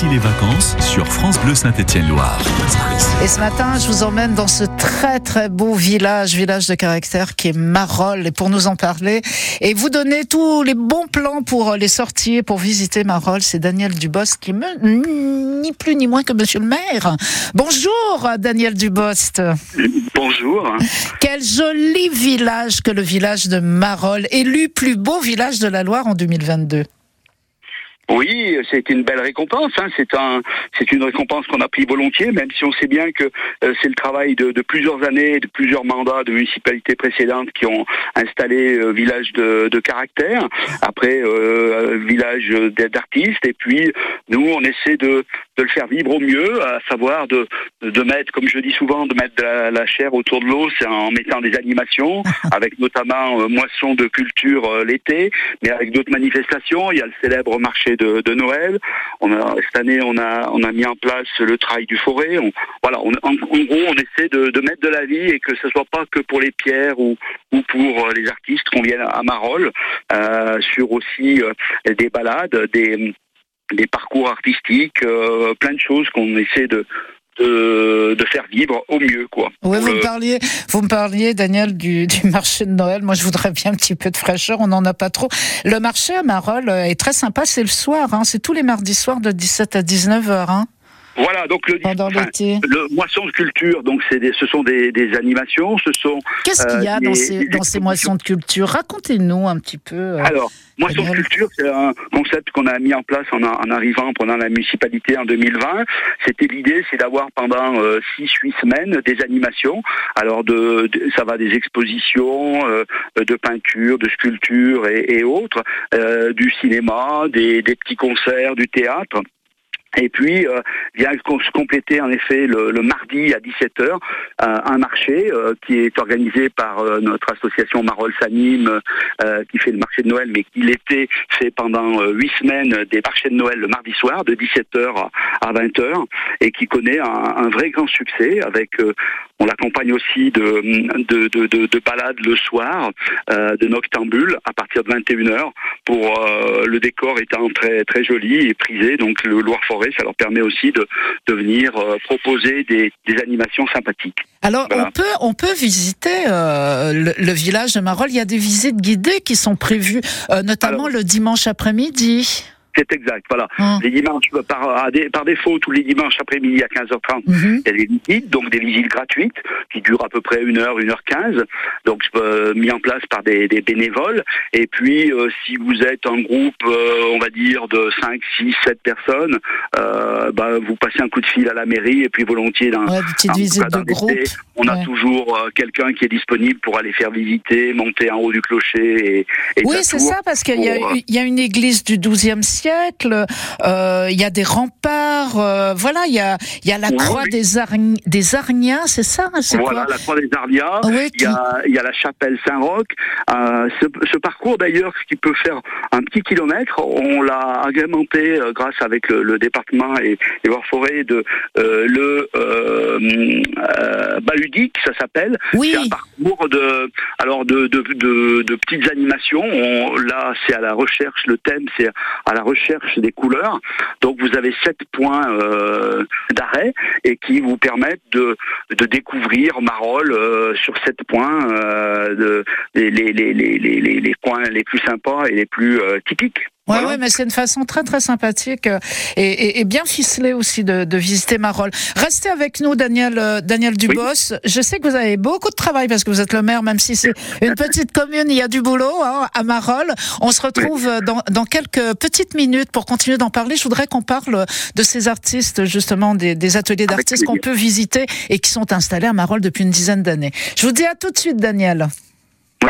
Ici les vacances sur France Bleu Saint-Étienne-Loire. Et ce matin, je vous emmène dans ce très très beau village, village de caractère qui est Marolles. Et pour nous en parler et vous donner tous les bons plans pour les sorties, pour visiter Marolles, c'est Daniel Dubost qui me ni plus ni moins que Monsieur le Maire. Bonjour Daniel Dubost. Bonjour. Quel joli village que le village de Marolles, élu plus beau village de la Loire en 2022. Oui, c'est une belle récompense. Hein. C'est un, c'est une récompense qu'on a pris volontiers, même si on sait bien que euh, c'est le travail de, plusieurs années, de plusieurs mandats de municipalités précédentes qui ont installé euh, village de, caractère, après euh, village d'artistes, et puis nous on essaie de, le faire vivre au mieux, à savoir de, de mettre, comme je dis souvent, de mettre de la, chair autour de l'eau, c'est en mettant des animations, avec notamment moisson de culture l'été, mais avec d'autres manifestations. Il y a le célèbre marché de, Noël. On a, cette année, on a, on a mis en place le trail du forêt. voilà, en, gros, on essaie de, mettre de la vie et que ce soit pas que pour les pierres ou, ou pour les artistes qu'on vienne à Marolles, euh, sur aussi euh, des balades, des des parcours artistiques, euh, plein de choses qu'on essaie de, de, faire vivre au mieux, quoi. Oui, vous, me parliez, vous me parliez, Daniel, du, marché de Noël. Moi, je voudrais bien un petit peu de fraîcheur. On n'en a pas trop. Le marché à Marolles est très sympa. C'est le soir. Hein. C'est tous les mardis soirs de 17 à 19 h. Hein. Voilà, donc le, le moisson de culture, donc c'est ce sont des, animations, ce sont. Qu'est-ce qu'il y a euh, dans, ces, dans ces moissons de culture? Racontez-nous un petit peu. Euh, Alors, moisson de culture, c'est un concept qu'on a mis en place en, en, arrivant pendant la municipalité en 2020. C'était l'idée, c'est d'avoir pendant 6-8 euh, semaines des animations. Alors, de, ça va des expositions de peinture, de sculpture et, autres, du cinéma, des, des petits concerts, du théâtre. Et puis euh, vient se compléter en effet le, mardi à 17h euh, un marché euh, qui est organisé par euh, notre association Marol Sanim qui fait le marché de Noël mais qui l'était fait pendant huit semaines des marchés de Noël le mardi soir de 17h à 20h et qui connaît un, un vrai grand succès avec on l'accompagne aussi de, de, de, de, balades le soir, euh, de noctambules à partir de 21h pour euh, le décor étant très très joli et prisé. Donc le Loire-Forêt, ça leur permet aussi de, de venir euh, proposer des, des, animations sympathiques. Alors on peut on peut visiter le, village de Marolles. Il y a des visites guidées qui sont prévues, notamment le dimanche après-midi. C'est exact, voilà. Ah. Les dimanches, euh, par, par défaut, tous les dimanches après-midi à 15h30, mhm. il y a des visites, donc des visites gratuites qui durent à peu près 1 heure, 1 heure 15 donc euh, mis en place par des, bénévoles. Et puis, euh, si vous êtes un groupe, on va dire, de 5, 6, 7 personnes, bah, vous passez un coup de fil à la mairie et puis volontiers dans, ouais, de groupe. on a toujours quelqu'un qui est disponible pour aller faire visiter, monter en haut du clocher. Et, oui, c'est ça, parce qu'il y, y, a une église du 12e siècle siècle. Euh, il y a des remparts. Euh, voilà, il y a, y a la croix des, des Arnias, c'est ça Voilà, la croix des Arnias. il, y a, il, y a, la chapelle Saint-Roch. Euh, ce, ce, parcours d'ailleurs, qui peut faire un petit kilomètre, on l'a agrémenté grâce avec le, département et les forêt de le Baludique, ça s'appelle. Oui. C'est un parcours de, alors de, de, de, de petites animations. On, là, c'est à la recherche. Le thème, c'est à la recherche des couleurs. Donc vous avez sept points euh, d'arrêt et qui vous permettent de, de découvrir Marolles euh, sur sept points, euh, de, les, les, les, les, les, coins les plus sympas et les plus typiques. Ouais, ouais, mais c'est une façon très très sympathique euh, et, et, bien ficelée aussi de, de, visiter Marolles. Restez avec nous, Daniel, euh, Daniel Dubos. Je sais que vous avez beaucoup de travail parce que vous êtes le maire, même si c'est une petite commune, il y a du boulot hein, à Marolles. On se retrouve euh, dans, dans, quelques petites minutes pour continuer d'en parler. Je voudrais qu'on parle de ces artistes, justement, des, des ateliers d'artistes qu'on peut visiter et qui sont installés à Marolles depuis une dizaine d'années. Je vous dis à tout de suite, Daniel.